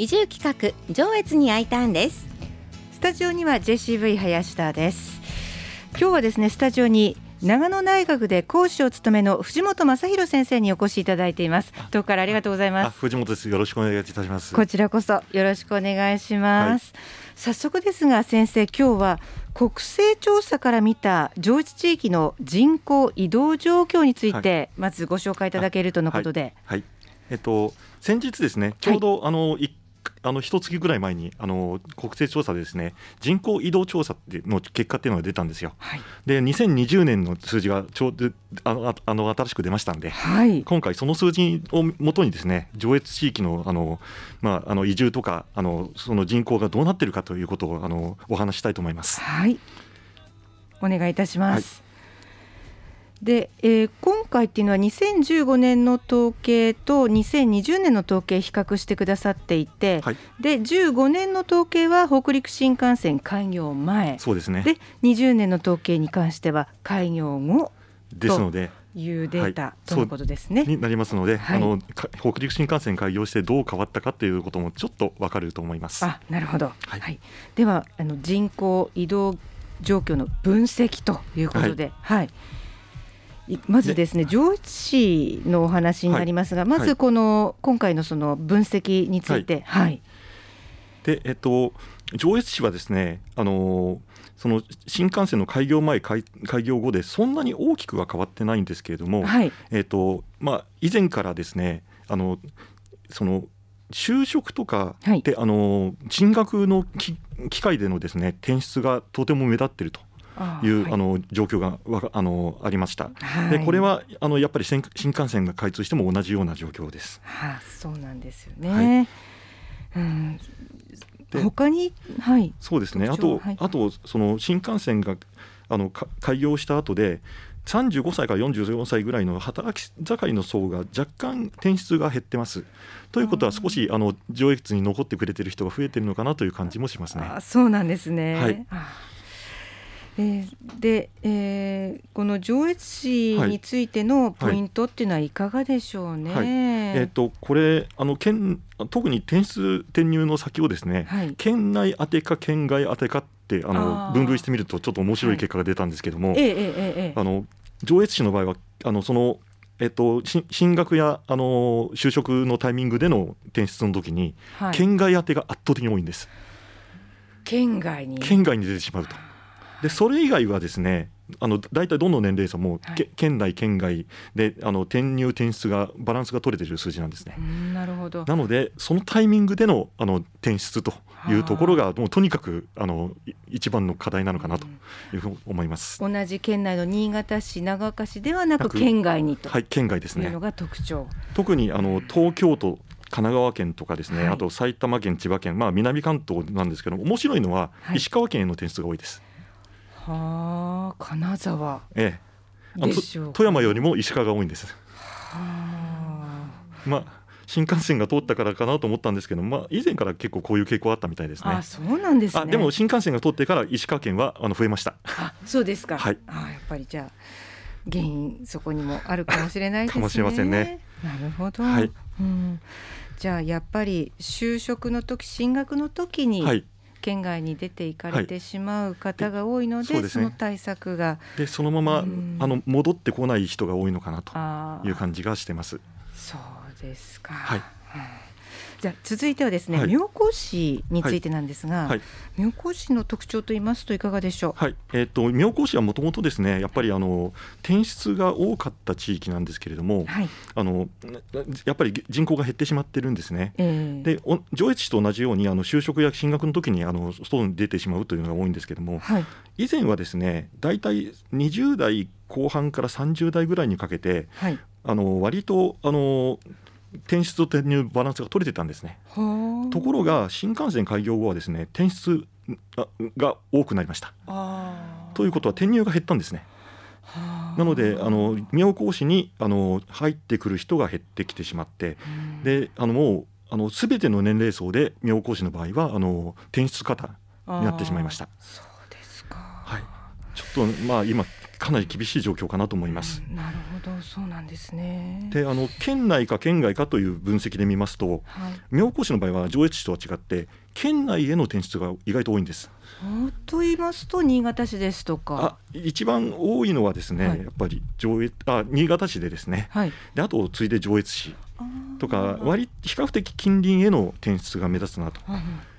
移住企画上越に I ターンです。スタジオには JCV 林田です。今日はですねスタジオに長野大学で講師を務めの藤本正弘先生にお越しいただいています。どうからありがとうございます。藤本です。よろしくお願いいたします。こちらこそよろしくお願いします、はい、早速ですが先生今日は国勢調査から見た上越地域の人口移動状況について、まずご紹介いただけるとのことで、はい、はい、えっと先日ですねちょうど、あの1あの一月ぐらい前にあの国勢調査でですね人口移動調査の結果っていうのが出たんですよ。はい、で2020年の数字がちょうどあのあの新しく出ましたんで、はい、今回その数字をもとにですね上越地域のあの、まあ、あの移住とかあのその人口がどうなっているかということをあのお話したいと思います。はいお願いいたします。はいで、えー、今回っていうのは2015年の統計と2020年の統計比較してくださっていて、はい、で15年の統計は北陸新幹線開業前そうですねで20年の統計に関しては開業後ですのでいうデータ、はい、とのことですね。になりますので、はい、あの北陸新幹線開業してどう変わったかということもちょっとわかると思います。あ、なるほど。はい。はい、ではあの人口移動状況の分析ということで、はいまずですね上越市のお話になりますが、はい、まずこの、今回のその分析について、はい、はい、でえっと上越市はですねあのその新幹線の開業前開開業後でそんなに大きくは変わってないんですけれども、はい、えっとまあ以前からですねあのその就職とかで、はい、あの進学の機会でのですね転出がとても目立っているという、はい、あの状況があのありました。はい、でこれはあのやっぱり新幹線が開通しても同じような状況です。はあ、そうなんですよね。はい、うん他に、はい、そうですねあと、はい、あとその新幹線があの開業した後で35歳から44歳ぐらいの働き盛りの層が若干転出が減ってます。ということは少しあの上越に残ってくれてる人が増えてるのかなという感じもしますね。あそうなんですね。はい。えー、で、えー、この上越市についてのポイントっていうのはいかがでしょうね？はい。はい、えーと、これあの県特に転出転入の先をですね、はい、県内当てか県外当てかってあの分類してみるとちょっと面白い結果が出たんですけども、あの上越市の場合はあのそのえっと、進学やあの就職のタイミングでの転出の時に、県外当てが圧倒的に多いんです。県外に？県外に出てしまうと。でそれ以外はですねあの大体どの年齢層も、はい、県内県外であの転入転出がバランスが取れている数字なんですね。なるほどなのでそのタイミングでのあの転出というところがもうとにかくあの一番の課題なのかなというふうに思います。同じ県内の新潟市長岡市ではなく県外にとはい県外ですね。いうのが特徴。特にあの東京都神奈川県とかですね、はい、あと埼玉県千葉県まあ南関東なんですけど面白いのは石川県への転出が多いです。はあ金沢ええ富山よりも石川が多いんですはあまあ新幹線が通ったからかなと思ったんですけど、まあ、以前から結構こういう傾向あったみたいですね。あそうなんです、ね、あでも新幹線が通ってから石川県はあの増えました。あそうですか。はい。あやっぱりじゃあ原因そこにもあるかもしれないですね。かもしれませんね。なるほど。はい。うん。じゃあやっぱり就職の時進学の時に、はい、県外に出て行かれてしまう方が多いので、はい、そその対策がでそのまま、あの戻ってこない人が多いのかなという感じがしてます。そうですか、はいじゃ続いてはですね、はい、妙高市についてなんですが、はい、妙高市の特徴と言いますといかがでしょう？はい、えっ、ー、と妙高市はもともとですね、やっぱりあの転出が多かった地域なんですけれども、はい、あのやっぱり人口が減ってしまってるんですね。えー、で上越市と同じようにあの就職や進学の時にあの外に出てしまうというのが多いんですけれども、はい、以前はですね、だいたい20代後半から30代ぐらいにかけて、はい、あの割とあの転出と転入バランスが取れてたんですね。ところが新幹線開業後はですね転出が多くなりました。ということは転入が減ったんですね。なのであの妙高市にあの入ってくる人が減ってきてしまって、であのもうあの全ての年齢層で妙高市の場合はあの転出型になってしまいました。そうですか。はい。ちょっとまあ今かなり厳しい状況かなと思います。うん、なるほど。そうなんですね。であの県内か県外かという分析で見ますと、はい、妙高市の場合は上越市とは違って県内への転出が意外と多いんです。と言いますと新潟市ですとか。一番多いのはですね、はい、やっぱり上越あ新潟市でですね、はい、であと次いで上越市とか割比較的近隣への転出が目立つなと。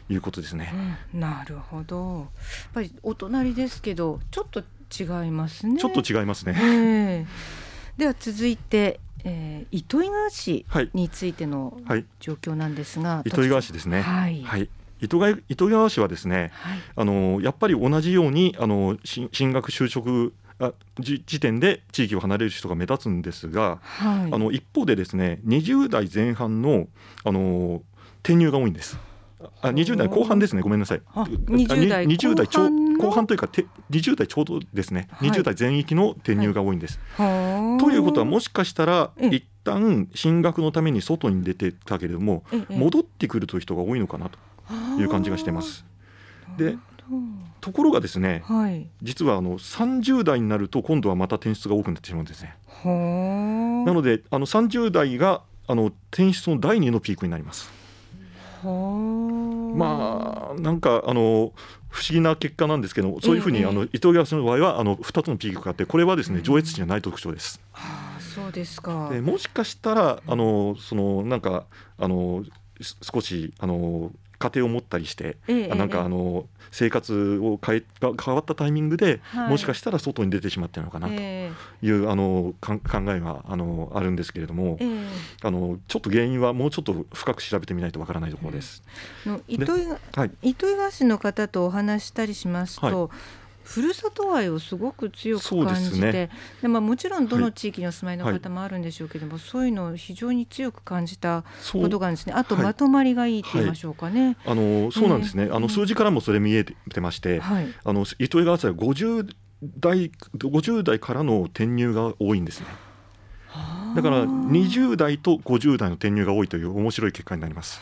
いうことですね、うん、なるほど。やっぱりお隣ですけどちょっと違いますね。ちょっと違いますね、えー、では続いて、えー、糸魚川市についての状況なんですが、はい、糸魚川市ですね。はい、はい。糸糸魚川市はですね、はい、あのやっぱり同じようにあの進学就職あ時点で地域を離れる人が目立つんですが、はい、あの一方でですね20代前半のあの転入が多いんです。あ20代後半ですね。ごめんなさい。20代 ,20 代後半というか20代ちょうどですね、はい、20代全域の転入が多いんです。はい、ということはもしかしたら一旦進学のために外に出てたけれども戻ってくるという人が多いのかなという感じがしてます。でところがですね、はい、実はあの30代になると今度はまた転出が多くなってしまうんですね。なのであの30代があの転出の第2のピークになります。まあなんかあの不思議な結果なんですけどそういうふうに、えあの伊藤川の場合はあの2つのピークがあってこれはですね上越市にはない特徴です。はあ、そうですか。でもしかしたらあのそのなんかあの少しあの家庭を持ったりして、ええ、なんかあの生活を変えが変わったタイミングで、はい、もしかしたら外に出てしまってるのかなという、え、あの考えがあのあるんですけれども、あのちょっと原因はもうちょっと深く調べてみないとわからないところです。の糸魚川市の方とお話したりしますと、はいふるさと愛をすごく強く感じてで、ね、まあ、もちろんどの地域にお住まいの方もあるんでしょうけども、はい、そういうのを非常に強く感じたことがあるんですね。あとまとまりがいいって言いましょうかね。はい、あのそうなんですね、えー、あの数字からもそれ見えてまして、はい、あの糸魚川市は50代50代からの転入が多いんですね。だから20代と50代の転入が多いという面白い結果になります。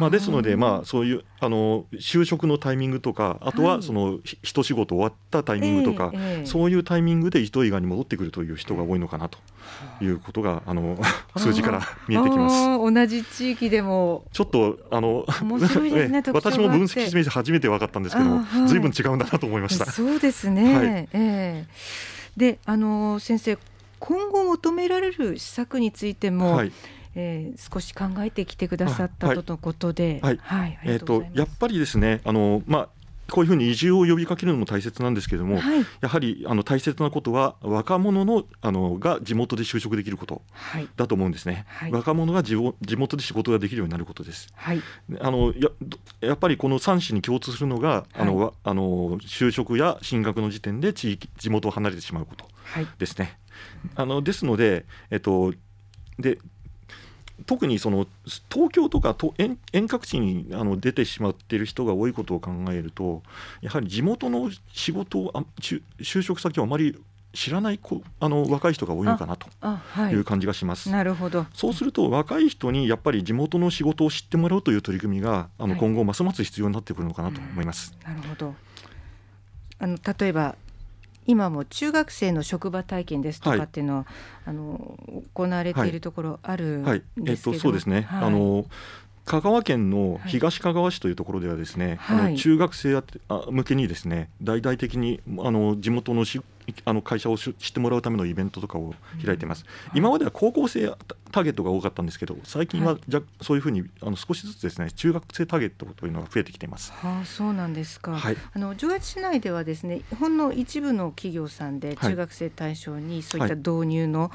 まあ、ですので、まあ、そういうあの就職のタイミングとかあとはその、一仕事終わったタイミングとか、えー、そういうタイミングで糸魚川に戻ってくるという人が多いのかなということがあの数字から見えてきます。同じ地域でも。ちょっとあの、ね、私も分析して初めて分かったんですけど、ずい。ぶん違うんだなと思いました。そうですね、はい、えー、であの先生今後求められる施策についても、はいえー、少し考えてきてくださったとのことで、はい、はい、えっ、ー、とやっぱりですね、あのまあこういうふうに移住を呼びかけるのも大切なんですけれども、はい、やはりあの大切なことは若者のあのが地元で就職できることだと思うんですね、はい、若者が地元で仕事ができるようになることです、はい、あのややっぱりこの3市に共通するのが、あのあの就職や進学の時点で地域地元を離れてしまうことですね、あのですので、えっとで特にその東京とかと遠遠隔地にあの出てしまっている人が多いことを考えるとやはり地元の仕事をあ就職先をあまり知らない子あの若い人が多いのかなという感じがします。なるほど。そうすると若い人にやっぱり地元の仕事を知ってもらうという取り組みがあの今後ますます必要になってくるのかなと思います。なるほど。あの例えば今も中学生の職場体験ですとかっていうのは、はい、あの行われているところあるんですけど、はいはい、えっと、そうですね、あの香川県の東香川市というところではですね、はい、あの中学生向けにですね大々的にあの地元のしあの会社を知ってもらうためのイベントとかを開いてます、うん、今までは高校生ターゲットが多かったんですけど最近はじゃ、そういうふうにあの少しずつですね中学生ターゲットというのが増えてきています。はあ、そうなんですか。はい、あの上越市内ではですねほんの一部の企業さんで中学生対象にそういった導入の,、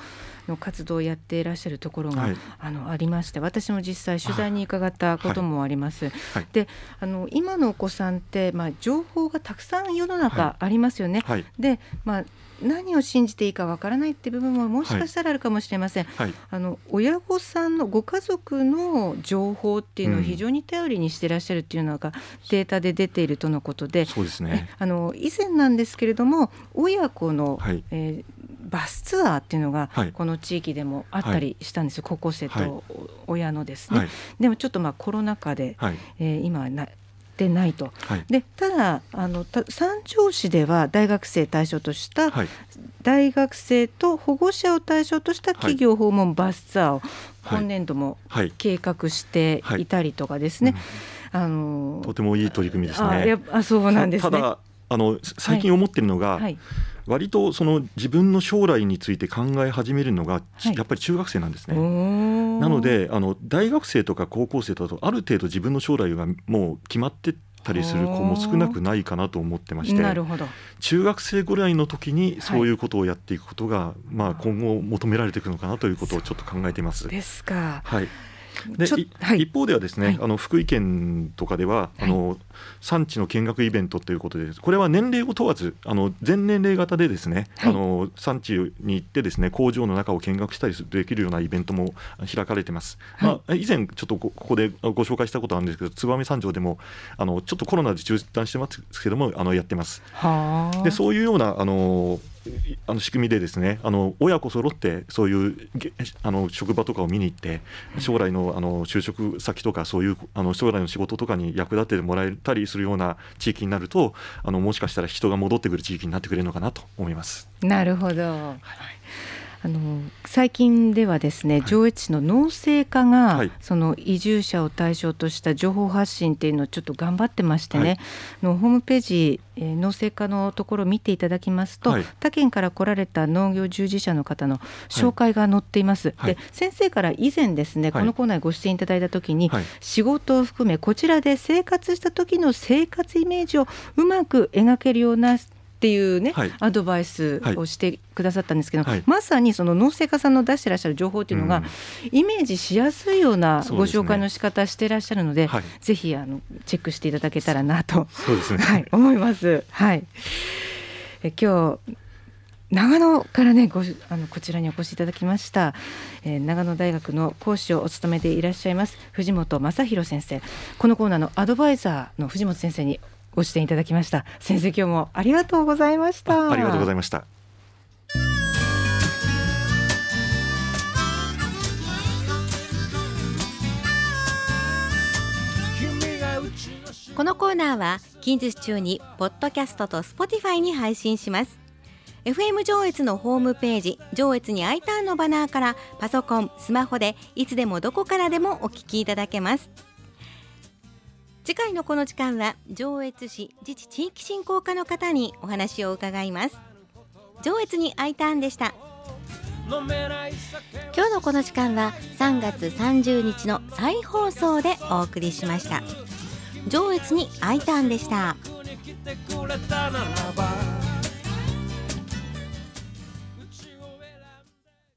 の活動をやっていらっしゃるところが、はい、あのありまして私も実際取材に伺ったこともあります。はい、であの今のお子さんってまあ情報がたくさん世の中ありますよね。でまあ何を信じていいかわからないって部分ももしかしたらあるかもしれません、はい、あの親御さんのご家族の情報っていうのを非常に頼りにしてらっしゃるっていうのがデータで出ているとのことで、そうですね。あの以前なんですけれども親子の、はい、えー、バスツアーっていうのがこの地域でもあったりしたんですよ、はい、高校生と親のですね、はい、でもちょっとまあコロナ禍で、はい、えー、今なってないと、はい、でただあの三条市では大学生対象とした、はい、大学生と保護者を対象とした企業訪問バスツアーを今年度も計画していたりとかですね、あのとてもいい取り組みですね。あそうなんです、ね、ただあの最近思ってるのが、はい。はい割とその自分の将来について考え始めるのが、やっぱり中学生なんですね。なのであの大学生とか高校生だとある程度自分の将来がもう決まってたりする子も少なくないかなと思ってまして中学生ぐらいの時にそういうことをやっていくことが、はい、まあ、今後求められていくのかなということをちょっと考えています。ですか。はいで、はい、一方ではですね、はい、あの福井県とかでは、あの産地の見学イベントということでこれは年齢を問わずあの全年齢型でですね、はい、あの産地に行ってですね工場の中を見学したりできるようなイベントも開かれてます。まあ、以前ちょっとここでご紹介したことあるんですけど燕三条でもあのちょっとコロナで中断してますけどもあのやってます。でそういうようなあのあの仕組みでですねあの親子揃ってそういうあの職場とかを見に行って将来のあの就職先とかそういうあの将来の仕事とかに役立ててもらえたりするような地域になるとあのもしかしたら人が戻ってくる地域になってくれるのかなと思います。なるほど、はいあの最近ではですね、上越市の農政課が、はい、その移住者を対象とした情報発信っていうのをちょっと頑張ってましてね、はい、のホームページ、えー、農政課のところを見ていただきますと、はい、他県から来られた農業従事者の方の紹介が載っています。で先生から以前ですね、このコーナーにご出演いただいた時に、仕事を含めこちらで生活した時の生活イメージをうまく描けるようなっていうね、はい、アドバイスをしてくださったんですけど、はい、まさにその農政家さんの出してらっしゃる情報っていうのが、うん、イメージしやすいようなご紹介の仕方してらっしゃるので、でね、ぜひあのチェックしていただけたらなとそうですね、はい、思います。はい、え今日長野からねごあのこちらにお越しいただきました、えー、長野大学の講師をお務めていらっしゃいます藤本正弘先生。このコーナーのアドバイザーの藤本先生にご出演いただきました。先生今日もありがとうございました。ありがとうございました。このコーナーは近日中にポッドキャストと Spotify に配信します。FM 上越のホームページ上越に I ターンのバナーからパソコンスマホでいつでもどこからでもお聞きいただけます次回のこの時間は上越市自治地域振興課の方にお話を伺います。上越に I ターンでした。今日のこの時間は3月30日の再放送でお送りしました。上越に I ターンでした。